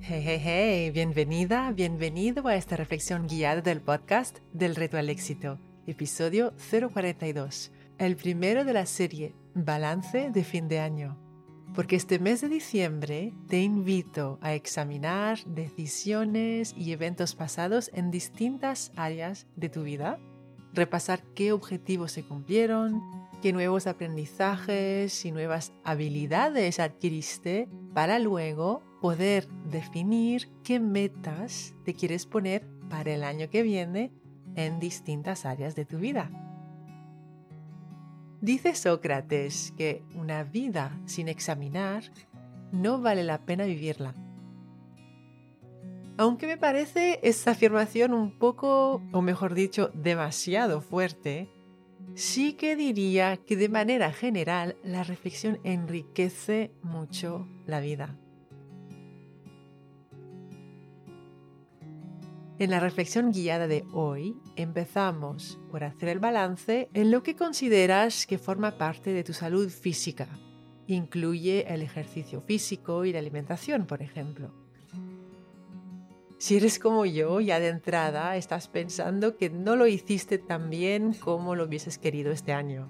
Hey, hey, hey, bienvenida, bienvenido a esta reflexión guiada del podcast del Reto al Éxito, episodio 042, el primero de la serie Balance de fin de año. Porque este mes de diciembre te invito a examinar decisiones y eventos pasados en distintas áreas de tu vida, repasar qué objetivos se cumplieron, qué nuevos aprendizajes y nuevas habilidades adquiriste para luego poder definir qué metas te quieres poner para el año que viene en distintas áreas de tu vida. Dice Sócrates que una vida sin examinar no vale la pena vivirla. Aunque me parece esta afirmación un poco, o mejor dicho, demasiado fuerte, sí que diría que de manera general la reflexión enriquece mucho la vida. En la reflexión guiada de hoy empezamos por hacer el balance en lo que consideras que forma parte de tu salud física. Incluye el ejercicio físico y la alimentación, por ejemplo. Si eres como yo, ya de entrada estás pensando que no lo hiciste tan bien como lo hubieses querido este año.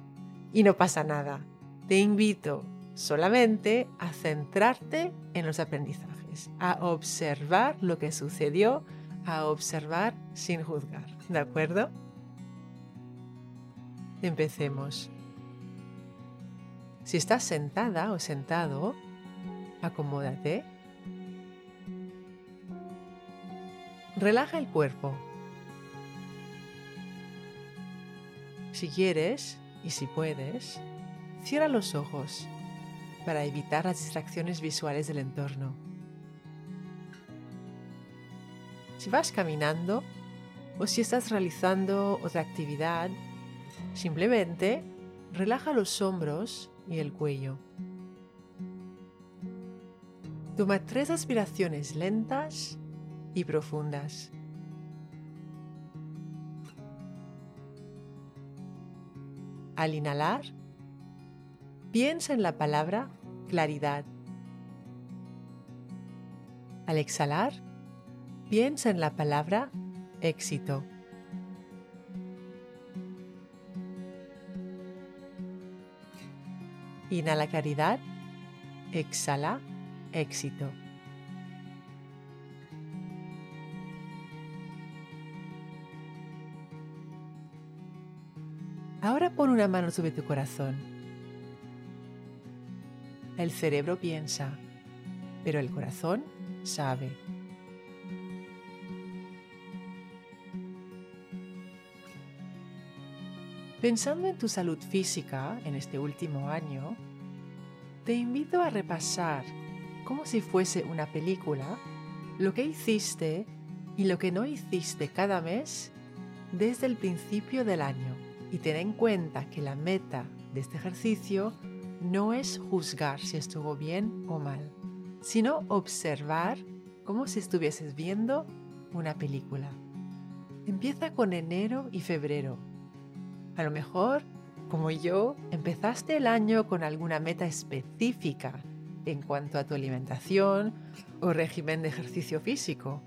Y no pasa nada. Te invito solamente a centrarte en los aprendizajes, a observar lo que sucedió a observar sin juzgar. ¿De acuerdo? Empecemos. Si estás sentada o sentado, acomódate. Relaja el cuerpo. Si quieres y si puedes, cierra los ojos para evitar las distracciones visuales del entorno. Si vas caminando o si estás realizando otra actividad, simplemente relaja los hombros y el cuello. Toma tres aspiraciones lentas y profundas. Al inhalar, piensa en la palabra claridad. Al exhalar, Piensa en la palabra éxito. Inhala caridad, exhala éxito. Ahora pon una mano sobre tu corazón. El cerebro piensa, pero el corazón sabe. Pensando en tu salud física en este último año, te invito a repasar, como si fuese una película, lo que hiciste y lo que no hiciste cada mes desde el principio del año. Y ten en cuenta que la meta de este ejercicio no es juzgar si estuvo bien o mal, sino observar como si estuvieses viendo una película. Empieza con enero y febrero a lo mejor, como yo, empezaste el año con alguna meta específica en cuanto a tu alimentación o régimen de ejercicio físico.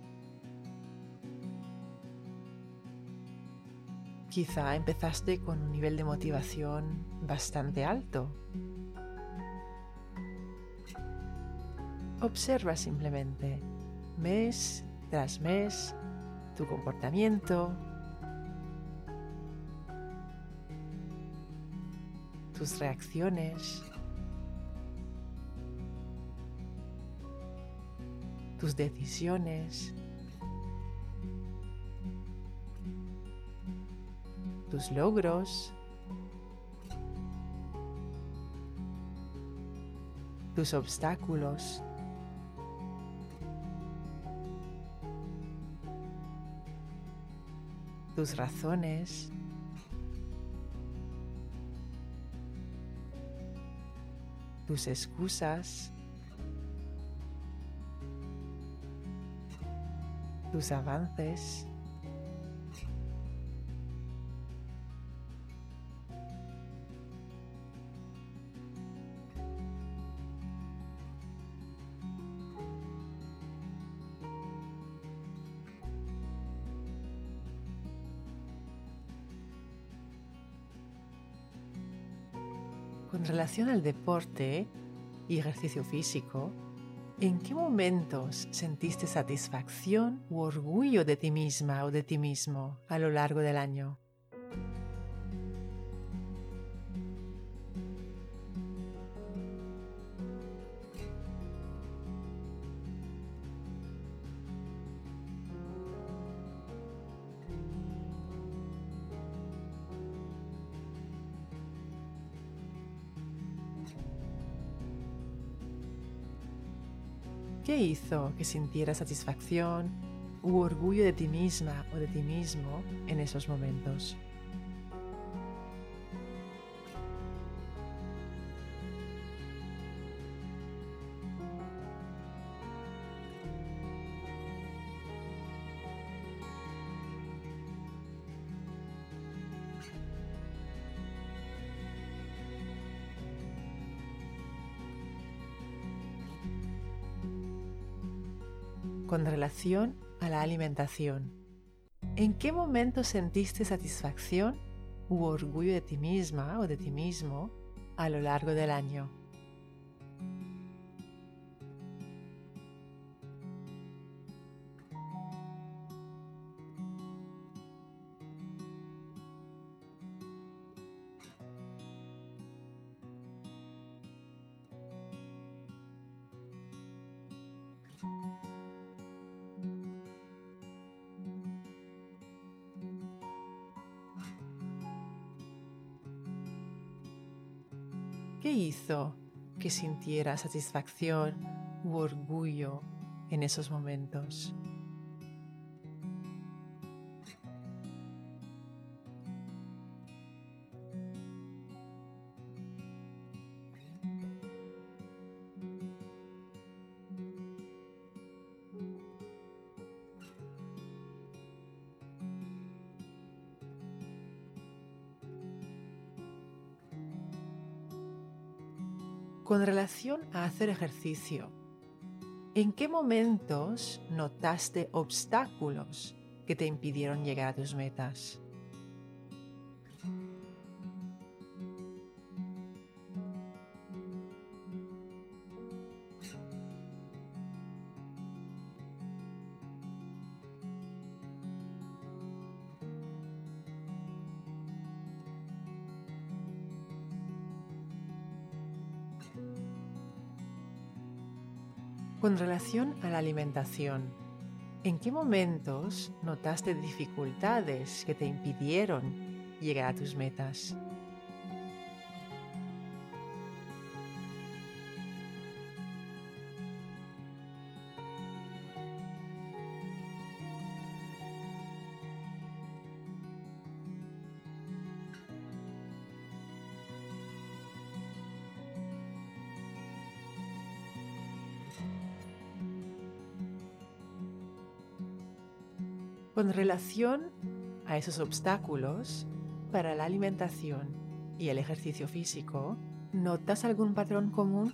Quizá empezaste con un nivel de motivación bastante alto. Observa simplemente, mes tras mes, tu comportamiento, tus reacciones, tus decisiones, tus logros, tus obstáculos. tus razones, tus excusas, tus avances. Relación al deporte y ejercicio físico, ¿en qué momentos sentiste satisfacción u orgullo de ti misma o de ti mismo a lo largo del año? ¿Qué hizo que sintieras satisfacción u orgullo de ti misma o de ti mismo en esos momentos? Con relación a la alimentación. ¿En qué momento sentiste satisfacción u orgullo de ti misma o de ti mismo a lo largo del año? ¿Qué hizo que sintiera satisfacción u orgullo en esos momentos? Con relación a hacer ejercicio, ¿en qué momentos notaste obstáculos que te impidieron llegar a tus metas? Con relación a la alimentación, ¿en qué momentos notaste dificultades que te impidieron llegar a tus metas? Con relación a esos obstáculos para la alimentación y el ejercicio físico, ¿notas algún patrón común?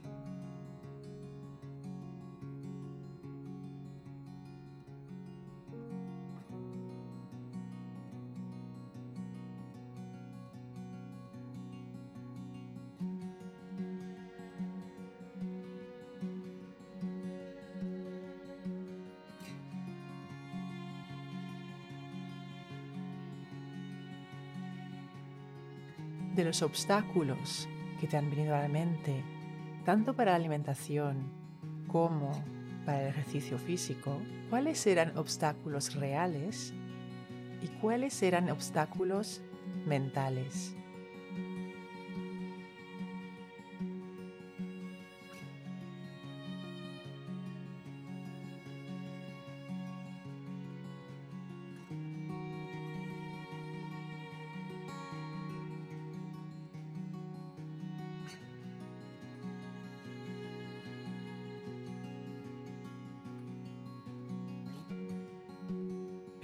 De los obstáculos que te han venido a la mente, tanto para la alimentación como para el ejercicio físico, cuáles eran obstáculos reales y cuáles eran obstáculos mentales.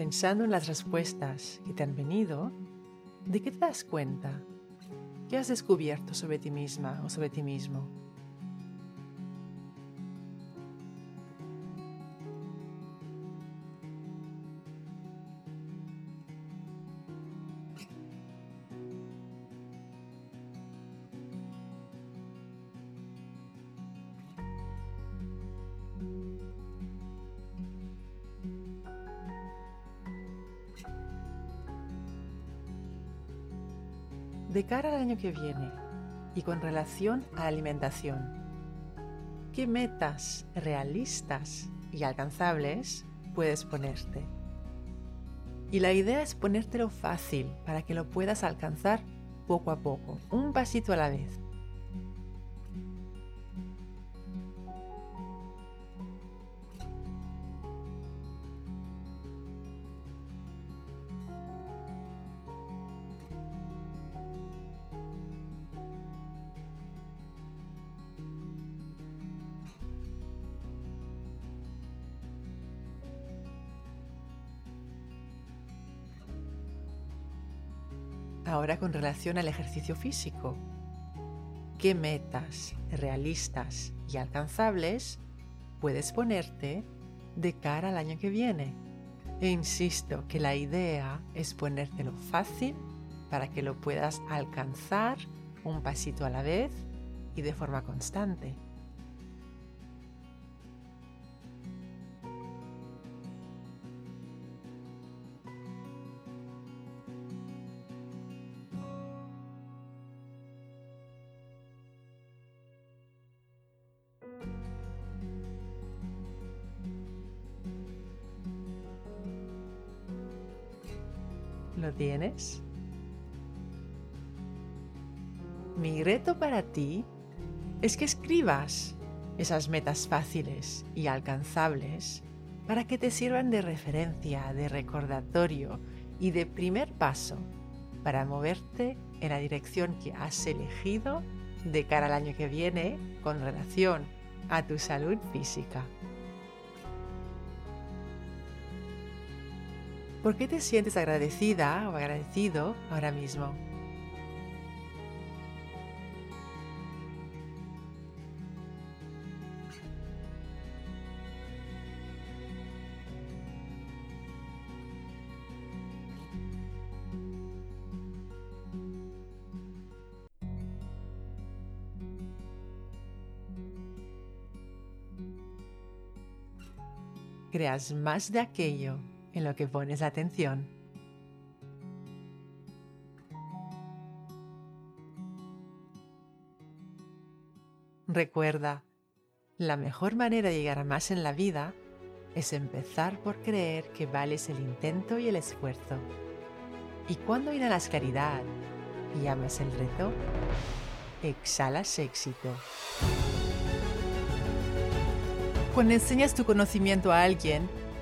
Pensando en las respuestas que te han venido, ¿de qué te das cuenta? ¿Qué has descubierto sobre ti misma o sobre ti mismo? De cara al año que viene y con relación a alimentación. ¿Qué metas realistas y alcanzables puedes ponerte? Y la idea es ponértelo fácil para que lo puedas alcanzar poco a poco, un pasito a la vez. Ahora con relación al ejercicio físico. ¿Qué metas realistas y alcanzables puedes ponerte de cara al año que viene? E insisto que la idea es ponértelo fácil para que lo puedas alcanzar un pasito a la vez y de forma constante. ¿Lo tienes? Mi reto para ti es que escribas esas metas fáciles y alcanzables para que te sirvan de referencia, de recordatorio y de primer paso para moverte en la dirección que has elegido de cara al año que viene con relación a tu salud física. ¿Por qué te sientes agradecida o agradecido ahora mismo? Creas más de aquello en lo que pones atención. Recuerda, la mejor manera de llegar a más en la vida es empezar por creer que vales el intento y el esfuerzo. Y cuando inhalas claridad y amas el reto, exhalas éxito. Cuando enseñas tu conocimiento a alguien,